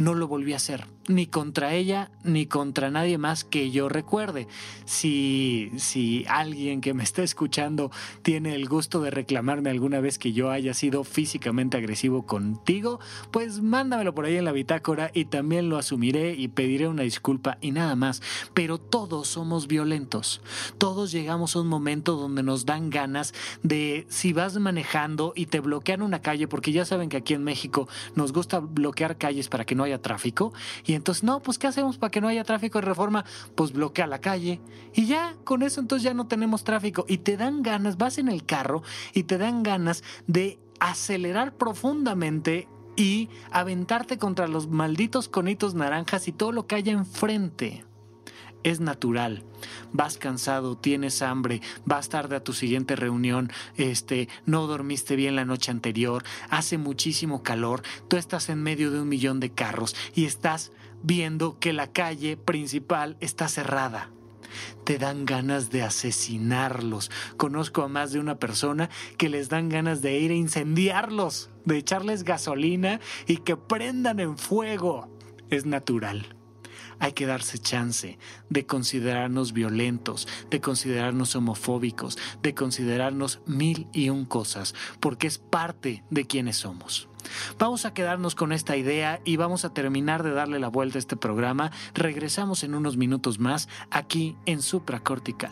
Speaker 1: No lo volví a hacer ni contra ella ni contra nadie más que yo recuerde. Si, si alguien que me está escuchando tiene el gusto de reclamarme alguna vez que yo haya sido físicamente agresivo contigo, pues mándamelo por ahí en la bitácora y también lo asumiré y pediré una disculpa y nada más. Pero todos somos violentos. Todos llegamos a un momento donde nos dan ganas de si vas manejando y te bloquean una calle, porque ya saben que aquí en México nos gusta bloquear calles para que no haya tráfico. Y entonces, no, pues ¿qué hacemos para que no haya tráfico de reforma? Pues bloquea la calle. Y ya, con eso entonces ya no tenemos tráfico. Y te dan ganas, vas en el carro y te dan ganas de acelerar profundamente y aventarte contra los malditos conitos naranjas y todo lo que haya enfrente es natural. Vas cansado, tienes hambre, vas tarde a tu siguiente reunión, este, no dormiste bien la noche anterior, hace muchísimo calor, tú estás en medio de un millón de carros y estás viendo que la calle principal está cerrada. Te dan ganas de asesinarlos. Conozco a más de una persona que les dan ganas de ir a incendiarlos, de echarles gasolina y que prendan en fuego. Es natural hay que darse chance de considerarnos violentos, de considerarnos homofóbicos, de considerarnos mil y un cosas, porque es parte de quienes somos. Vamos a quedarnos con esta idea y vamos a terminar de darle la vuelta a este programa. Regresamos en unos minutos más aquí en Supracortical.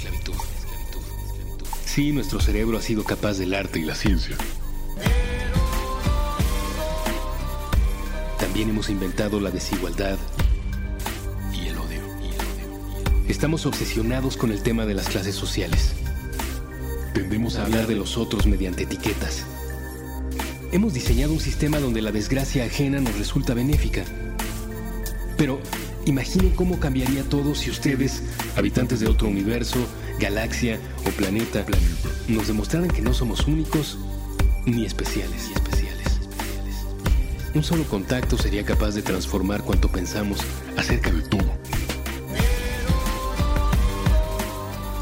Speaker 2: Sí, nuestro cerebro ha sido capaz del arte y la ciencia. También hemos inventado la desigualdad y el odio. Estamos obsesionados con el tema de las clases sociales. Tendemos a hablar de los otros mediante etiquetas. Hemos diseñado un sistema donde la desgracia ajena nos resulta benéfica. Pero imaginen cómo cambiaría todo si ustedes, habitantes de otro universo, galaxia o planeta, nos demostraran que no somos únicos ni especiales. Ni especiales. Un solo contacto sería capaz de transformar cuanto pensamos acerca de todo.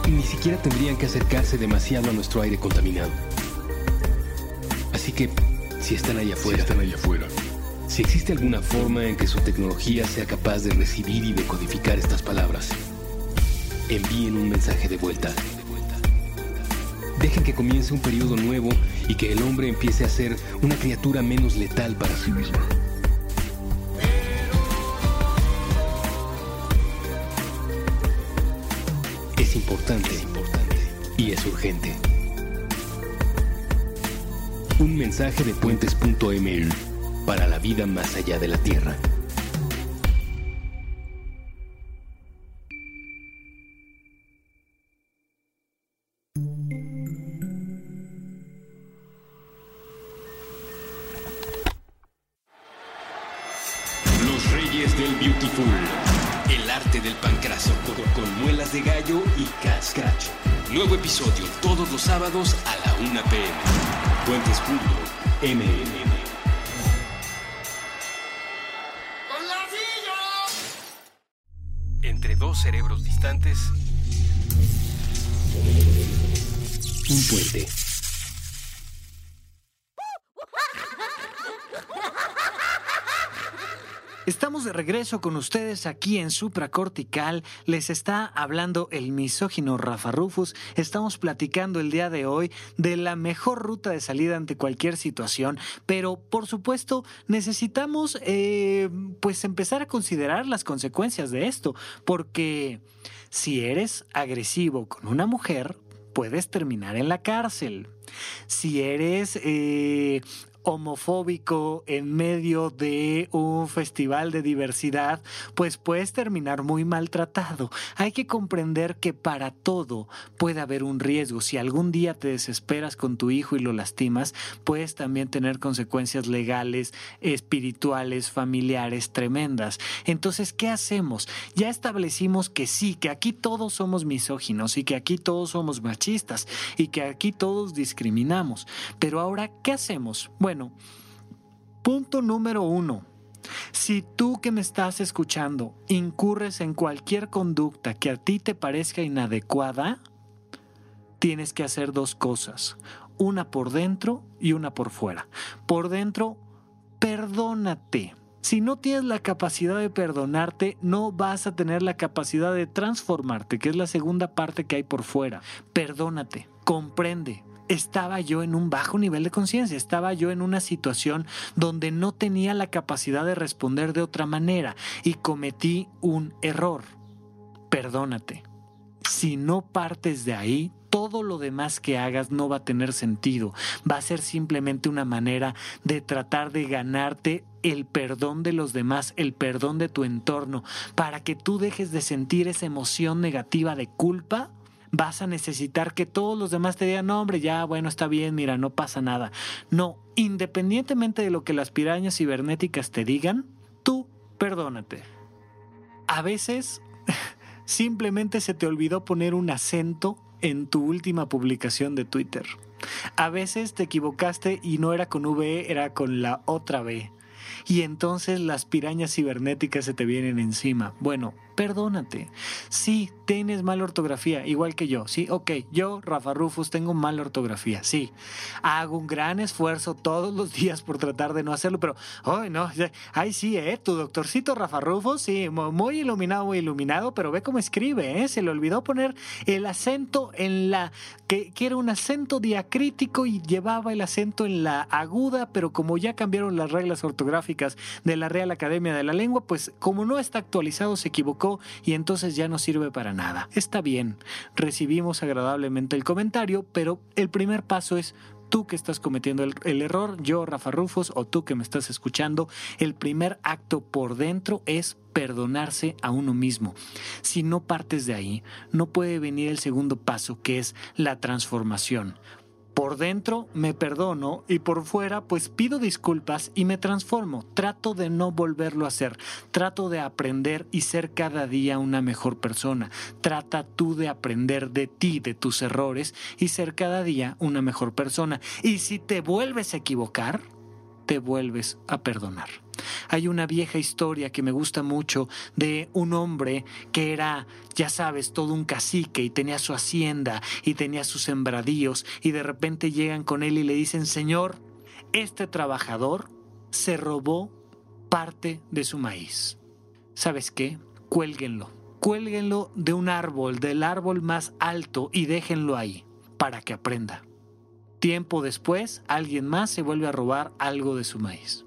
Speaker 2: Ni siquiera tendrían que acercarse demasiado a nuestro aire contaminado. Así que, si están allá afuera,
Speaker 3: Si están allá afuera.
Speaker 2: si existe alguna forma en que su tecnología sea capaz de recibir y decodificar estas palabras, envíen un mensaje de vuelta. Dejen que comience un periodo nuevo y que el hombre empiece a ser una criatura menos letal para sí misma. Es importante, es importante y es urgente. Un mensaje de puentes.ml para la vida más allá de la Tierra. Sábados a la 1 pm. Puentes.mmm. Entre dos cerebros distantes. Un puente.
Speaker 1: Estamos de regreso con ustedes aquí en Supracortical. Les está hablando el misógino Rafa Rufus. Estamos platicando el día de hoy de la mejor ruta de salida ante cualquier situación, pero por supuesto necesitamos eh, pues empezar a considerar las consecuencias de esto, porque si eres agresivo con una mujer, puedes terminar en la cárcel. Si eres eh, homofóbico en medio de un festival de diversidad, pues puedes terminar muy maltratado. Hay que comprender que para todo puede haber un riesgo. Si algún día te desesperas con tu hijo y lo lastimas, puedes también tener consecuencias legales, espirituales, familiares tremendas. Entonces, ¿qué hacemos? Ya establecimos que sí, que aquí todos somos misóginos y que aquí todos somos machistas y que aquí todos discriminamos. Pero ahora, ¿qué hacemos? Bueno, punto número uno. Si tú que me estás escuchando incurres en cualquier conducta que a ti te parezca inadecuada, tienes que hacer dos cosas, una por dentro y una por fuera. Por dentro, perdónate. Si no tienes la capacidad de perdonarte, no vas a tener la capacidad de transformarte, que es la segunda parte que hay por fuera. Perdónate, comprende, estaba yo en un bajo nivel de conciencia, estaba yo en una situación donde no tenía la capacidad de responder de otra manera y cometí un error. Perdónate. Si no partes de ahí, todo lo demás que hagas no va a tener sentido. Va a ser simplemente una manera de tratar de ganarte el perdón de los demás, el perdón de tu entorno, para que tú dejes de sentir esa emoción negativa de culpa vas a necesitar que todos los demás te digan, no, hombre, ya, bueno, está bien, mira, no pasa nada. No, independientemente de lo que las pirañas cibernéticas te digan, tú perdónate. A veces simplemente se te olvidó poner un acento en tu última publicación de Twitter. A veces te equivocaste y no era con V, era con la otra B. Y entonces las pirañas cibernéticas se te vienen encima. Bueno, perdónate. Sí, tienes mala ortografía, igual que yo. Sí, ok, yo, Rafa Rufus, tengo mala ortografía. Sí, hago un gran esfuerzo todos los días por tratar de no hacerlo, pero, ay, no, ay, sí, ¿eh? Tu doctorcito Rafa Rufus, sí, muy iluminado, muy iluminado, pero ve cómo escribe, ¿eh? Se le olvidó poner el acento en la, que era un acento diacrítico y llevaba el acento en la aguda, pero como ya cambiaron las reglas ortográficas de la Real Academia de la Lengua, pues como no está actualizado, se equivocó y entonces ya no sirve para nada. Está bien, recibimos agradablemente el comentario, pero el primer paso es tú que estás cometiendo el, error, yo, Rafa Rufus, o tú que me estás escuchando, el primer acto por dentro es perdonarse a uno mismo. Si no partes de ahí, no puede venir el segundo paso, que es la transformación. Por dentro me perdono y por fuera pues pido disculpas y me transformo. Trato de no volverlo a hacer. Trato de aprender y ser cada día una mejor persona. Trata tú de aprender de ti, de tus errores y ser cada día una mejor persona. Y si te vuelves a equivocar, te vuelves a perdonar. Hay una vieja historia que me gusta mucho de un hombre que era, ya sabes, todo un cacique y tenía su hacienda y tenía sus sembradíos y de repente llegan con él y le dicen, Señor, este trabajador se robó parte de su maíz. ¿Sabes qué? Cuélguenlo. Cuélguenlo de un árbol, del árbol más alto y déjenlo ahí para que aprenda. Tiempo después, alguien más se vuelve a robar algo de su maíz.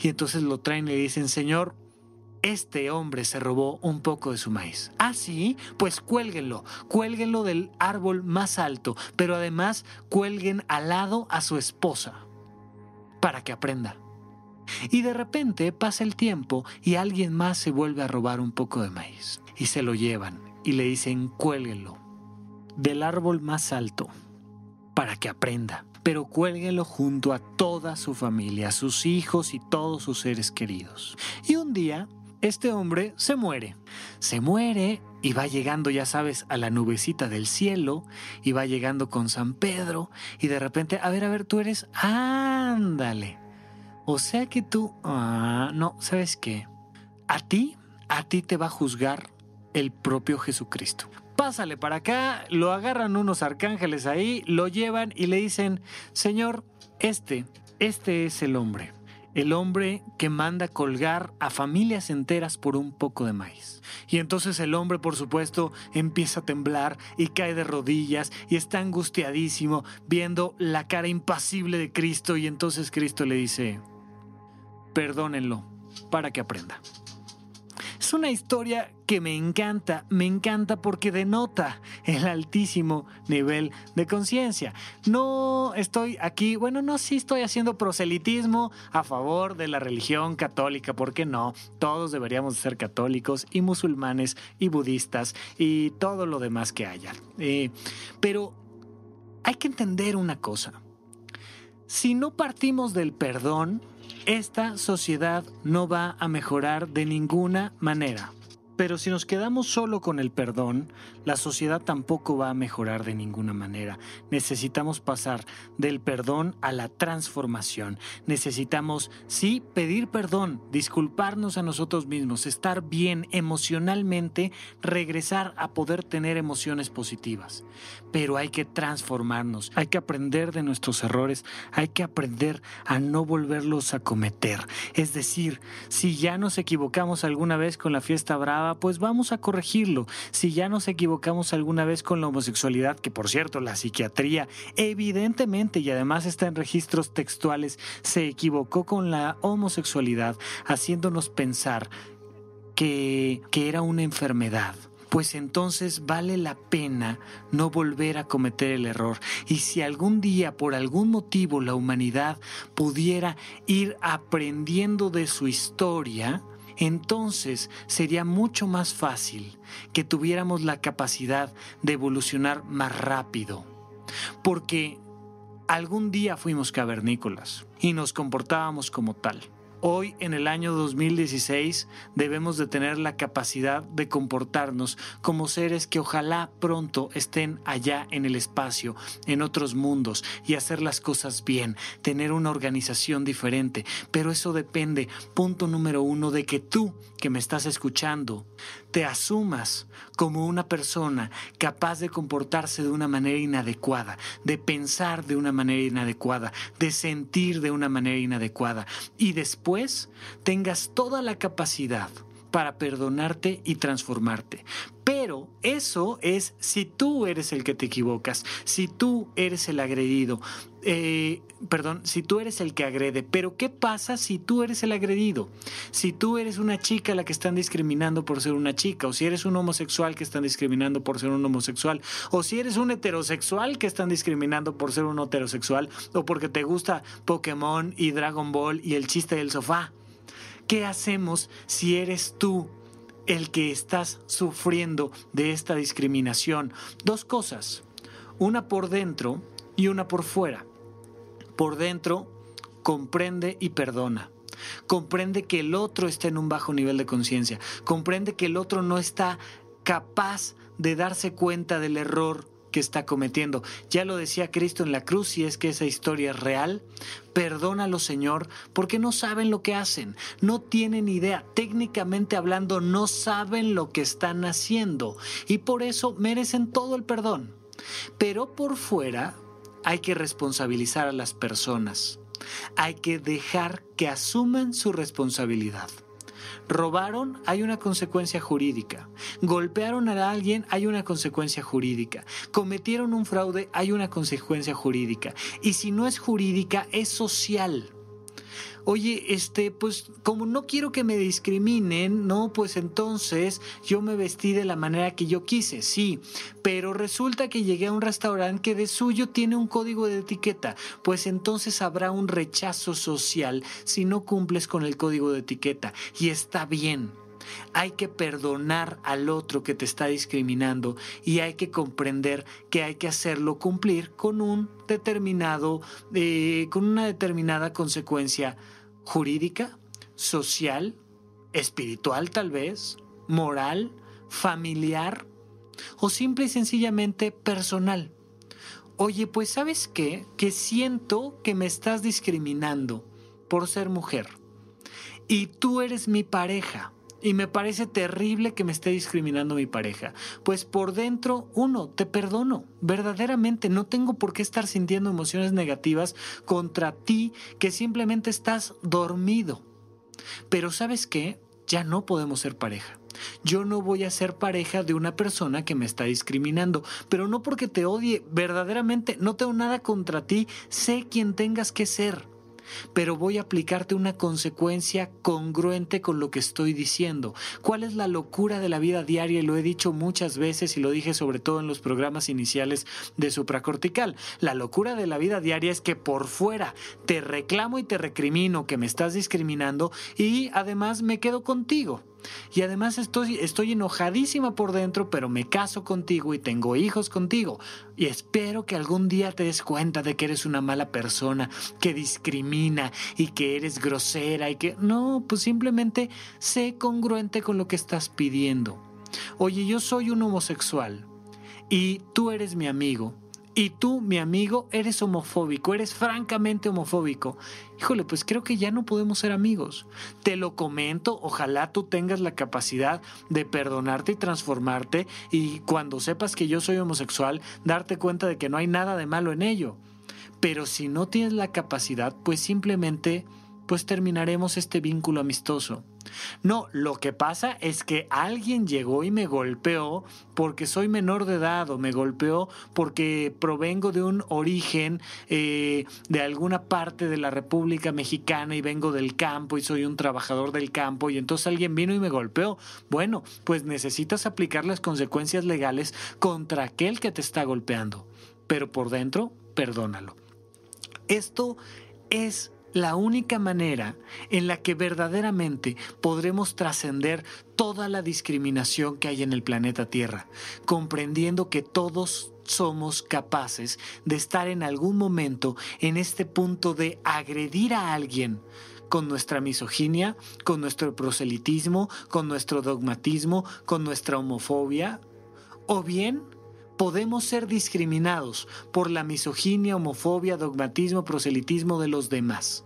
Speaker 1: Y entonces lo traen y le dicen, Señor, este hombre se robó un poco de su maíz. Ah, sí, pues cuélguenlo, cuélguenlo del árbol más alto, pero además cuelguen al lado a su esposa para que aprenda. Y de repente pasa el tiempo y alguien más se vuelve a robar un poco de maíz. Y se lo llevan y le dicen, cuélguenlo del árbol más alto para que aprenda pero cuélguelo junto a toda su familia, sus hijos y todos sus seres queridos. Y un día, este hombre se muere. Se muere y va llegando, ya sabes, a la nubecita del cielo y va llegando con San Pedro y de repente, a ver, a ver, tú eres, ándale. O sea que tú, ah, no, ¿sabes qué? A ti, a ti te va a juzgar el propio Jesucristo pásale para acá, lo agarran unos arcángeles ahí, lo llevan y le dicen, Señor, este, este es el hombre, el hombre que manda colgar a familias enteras por un poco de maíz. Y entonces el hombre, por supuesto, empieza a temblar y cae de rodillas y está angustiadísimo viendo la cara impasible de Cristo y entonces Cristo le dice, perdónenlo para que aprenda. Es una historia que me encanta, me encanta porque denota el altísimo nivel de conciencia. No estoy aquí, bueno, no, sí estoy haciendo proselitismo a favor de la religión católica, ¿por qué no? Todos deberíamos ser católicos y musulmanes y budistas y todo lo demás que haya. Eh, pero hay que entender una cosa. Si no partimos del perdón, esta sociedad no va a mejorar de ninguna manera. Pero si nos quedamos solo con el perdón, la sociedad tampoco va a mejorar de ninguna manera. Necesitamos pasar del perdón a la transformación. Necesitamos, sí, pedir perdón, disculparnos a nosotros mismos, estar bien emocionalmente, regresar a poder tener emociones positivas. Pero hay que transformarnos, hay que aprender de nuestros errores, hay que aprender a no volverlos a cometer. Es decir, si ya nos equivocamos alguna vez con la fiesta brava, pues vamos a corregirlo. Si ya nos equivocamos alguna vez con la homosexualidad, que por cierto la psiquiatría evidentemente y además está en registros textuales, se equivocó con la homosexualidad, haciéndonos pensar que, que era una enfermedad pues entonces vale la pena no volver a cometer el error. Y si algún día, por algún motivo, la humanidad pudiera ir aprendiendo de su historia, entonces sería mucho más fácil que tuviéramos la capacidad de evolucionar más rápido. Porque algún día fuimos cavernícolas y nos comportábamos como tal. Hoy, en el año 2016, debemos de tener la capacidad de comportarnos como seres que ojalá pronto estén allá en el espacio, en otros mundos, y hacer las cosas bien, tener una organización diferente. Pero eso depende, punto número uno, de que tú, que me estás escuchando, te asumas como una persona capaz de comportarse de una manera inadecuada, de pensar de una manera inadecuada, de sentir de una manera inadecuada y después tengas toda la capacidad para perdonarte y transformarte. Pero eso es si tú eres el que te equivocas, si tú eres el agredido, eh, perdón, si tú eres el que agrede. Pero ¿qué pasa si tú eres el agredido? Si tú eres una chica a la que están discriminando por ser una chica, o si eres un homosexual que están discriminando por ser un homosexual, o si eres un heterosexual que están discriminando por ser un heterosexual, o porque te gusta Pokémon y Dragon Ball y el chiste del sofá. ¿Qué hacemos si eres tú el que estás sufriendo de esta discriminación. Dos cosas, una por dentro y una por fuera. Por dentro, comprende y perdona. Comprende que el otro está en un bajo nivel de conciencia. Comprende que el otro no está capaz de darse cuenta del error que está cometiendo. Ya lo decía Cristo en la cruz, si es que esa historia es real, perdónalo Señor, porque no saben lo que hacen, no tienen idea, técnicamente hablando, no saben lo que están haciendo y por eso merecen todo el perdón. Pero por fuera hay que responsabilizar a las personas, hay que dejar que asuman su responsabilidad. Robaron, hay una consecuencia jurídica. Golpearon a alguien, hay una consecuencia jurídica. Cometieron un fraude, hay una consecuencia jurídica. Y si no es jurídica, es social oye, este, pues como no quiero que me discriminen, no, pues entonces yo me vestí de la manera que yo quise, sí, pero resulta que llegué a un restaurante que de suyo tiene un código de etiqueta, pues entonces habrá un rechazo social si no cumples con el código de etiqueta. Y está bien. Hay que perdonar al otro que te está discriminando y hay que comprender que hay que hacerlo cumplir con un determinado, eh, con una determinada consecuencia jurídica, social, espiritual tal vez, moral, familiar o simple y sencillamente personal. Oye, pues sabes qué? Que siento que me estás discriminando por ser mujer. Y tú eres mi pareja. Y me parece terrible que me esté discriminando mi pareja. Pues por dentro, uno, te perdono. Verdaderamente no tengo por qué estar sintiendo emociones negativas contra ti que simplemente estás dormido. Pero sabes qué? Ya no podemos ser pareja. Yo no voy a ser pareja de una persona que me está discriminando, pero no porque te odie, verdaderamente no tengo nada contra ti, sé quién tengas que ser pero voy a aplicarte una consecuencia congruente con lo que estoy diciendo. ¿Cuál es la locura de la vida diaria? Y lo he dicho muchas veces y lo dije sobre todo en los programas iniciales de supracortical. La locura de la vida diaria es que por fuera te reclamo y te recrimino que me estás discriminando y además me quedo contigo. Y además estoy, enojadísima por dentro, pero me caso contigo y tengo hijos contigo. Y espero que algún día te des cuenta de que eres una mala persona, que discrimina y que eres grosera y que... No, pues simplemente sé congruente con lo que estás pidiendo. Oye, yo soy un homosexual y tú eres mi amigo y tú, mi amigo, eres homofóbico, eres francamente homofóbico. Híjole, pues creo que ya no podemos ser amigos. Te lo comento, ojalá tú tengas la capacidad de perdonarte y transformarte y cuando sepas que yo soy homosexual, darte cuenta de que no hay nada de malo en ello. Pero si no tienes la capacidad, pues simplemente pues terminaremos este vínculo amistoso. No, lo que pasa es que alguien llegó y me golpeó porque soy menor de edad o me golpeó porque provengo de un origen eh, de alguna parte de la República Mexicana y vengo del campo y soy un trabajador del campo y entonces alguien vino y me golpeó. Bueno, pues necesitas aplicar las consecuencias legales contra aquel que te está golpeando, pero por dentro, perdónalo. Esto es la única manera en la que verdaderamente podremos trascender toda la discriminación que hay en el planeta Tierra, comprendiendo que todos somos capaces de estar en algún momento en este punto de agredir a alguien con nuestra misoginia, con nuestro proselitismo, con nuestro dogmatismo, con nuestra homofobia, o bien podemos ser discriminados por la misoginia, homofobia, dogmatismo, proselitismo de los demás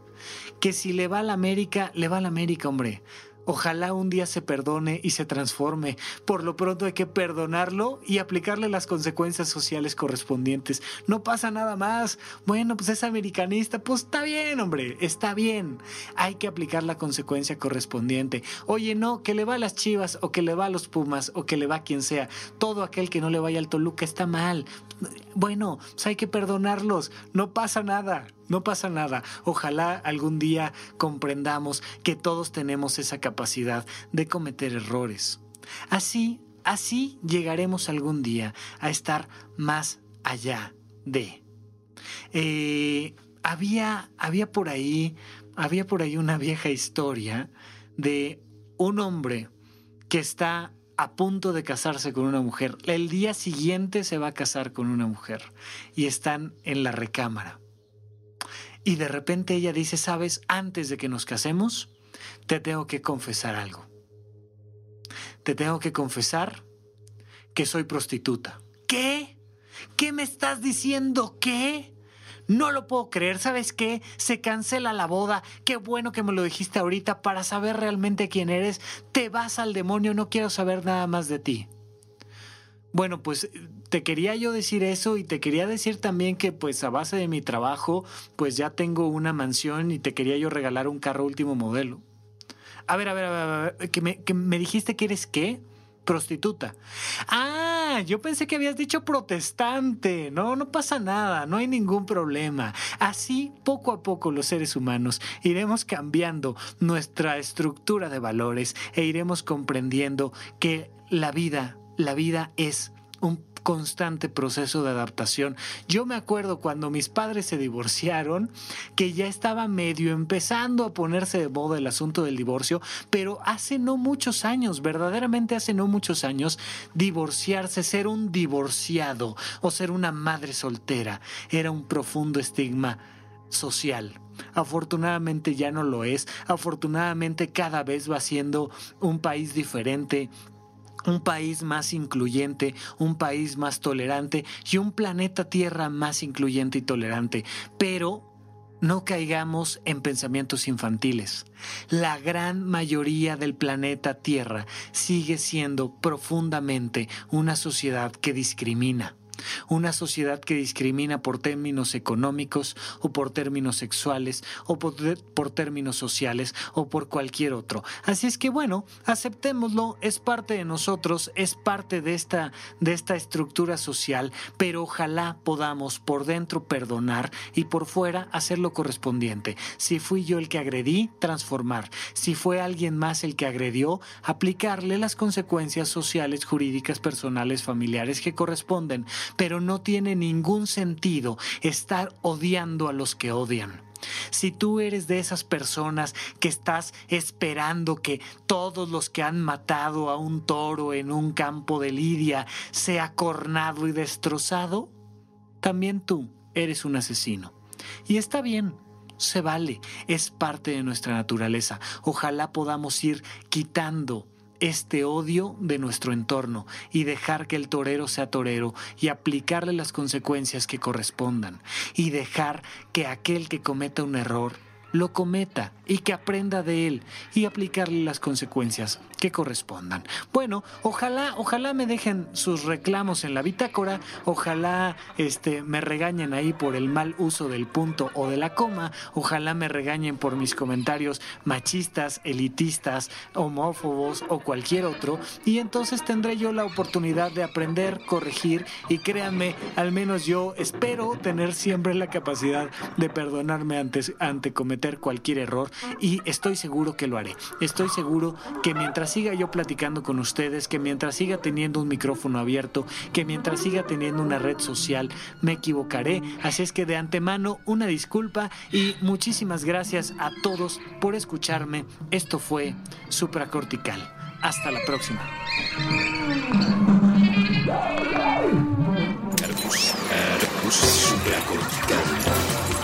Speaker 1: que si le va a la América, le va a la América, hombre. Ojalá un día se perdone y se transforme. Por lo pronto hay que perdonarlo y aplicarle las consecuencias sociales correspondientes. No pasa nada más. Bueno, pues es americanista. Pues está bien, hombre, está bien. Hay que aplicar la consecuencia correspondiente. Oye, no, que le va a las chivas o que le va a los pumas o que le va a quien sea. Todo aquel que no le vaya al Toluca está mal. Bueno, pues hay que perdonarlos. No pasa nada. No pasa nada. Ojalá algún día comprendamos que todos tenemos esa capacidad de cometer errores. Así, así llegaremos algún día a estar más allá de. Eh, había, había por ahí, había por ahí una vieja historia de un hombre que está a punto de casarse con una mujer. El día siguiente se va a casar con una mujer y están en la recámara. Y de repente ella dice, sabes, antes de que nos casemos, te tengo que confesar algo. Te tengo que confesar que soy prostituta. ¿Qué? ¿Qué me estás diciendo? ¿Qué? No lo puedo creer, ¿sabes qué? Se cancela la boda. Qué bueno que me lo dijiste ahorita para saber realmente quién eres. Te vas al demonio, no quiero saber nada más de ti. Bueno, pues te quería yo decir eso y te quería decir también que pues a base de mi trabajo pues ya tengo una mansión y te quería yo regalar un carro último modelo. A ver, a ver, a ver, que me, que me dijiste que eres qué? Prostituta. Ah, yo pensé que habías dicho protestante. No, no pasa nada, no hay ningún problema. Así, poco a poco los seres humanos iremos cambiando nuestra estructura de valores e iremos comprendiendo que la vida la vida es un constante proceso de adaptación. Yo me acuerdo cuando mis padres se divorciaron, que ya estaba medio empezando a ponerse de moda el asunto del divorcio, pero hace no muchos años, verdaderamente hace no muchos años, divorciarse, ser un divorciado o ser una madre soltera, era un profundo estigma social. Afortunadamente ya no lo es, afortunadamente cada vez va siendo un país diferente, un país más incluyente, un país más tolerante y un planeta Tierra más incluyente y tolerante. Pero no caigamos en pensamientos infantiles. La gran mayoría del planeta Tierra sigue siendo profundamente una sociedad que discrimina una sociedad que discrimina por términos económicos o por términos sexuales o por, términos sociales o por cualquier otro. Así es que bueno, aceptémoslo, es parte de nosotros, es parte de esta, de esta estructura social, pero ojalá podamos por dentro perdonar y por fuera hacer lo correspondiente. Si fui yo el que agredí, transformar. Si fue alguien más el que agredió, aplicarle las consecuencias sociales, jurídicas, personales, familiares que corresponden pero no tiene ningún sentido estar odiando a los que odian. Si tú eres de esas personas que estás esperando que todos los que han matado a un toro en un campo de lidia sea cornado y destrozado, también tú eres un asesino. Y está bien, se vale, es parte de nuestra naturaleza. Ojalá podamos ir quitando este odio de nuestro entorno y dejar que el torero sea torero y aplicarle las consecuencias que correspondan y dejar que aquel que cometa un error lo cometa y que aprenda de él y aplicarle las consecuencias que correspondan. Bueno, ojalá, ojalá me dejen sus reclamos en la bitácora, ojalá este, me regañen ahí por el mal uso del punto o de la coma, ojalá me regañen por mis comentarios machistas, elitistas, homófobos o cualquier otro, y entonces tendré yo la oportunidad de aprender, corregir y créanme, al menos yo espero tener siempre la capacidad de perdonarme antes, ante cometer cualquier error y estoy seguro que lo haré. Estoy seguro que mientras siga yo platicando con ustedes, que mientras siga teniendo un micrófono abierto, que mientras siga teniendo una red social, me equivocaré. Así es que de antemano una disculpa y muchísimas gracias a todos por escucharme. Esto fue Supracortical. Hasta la próxima.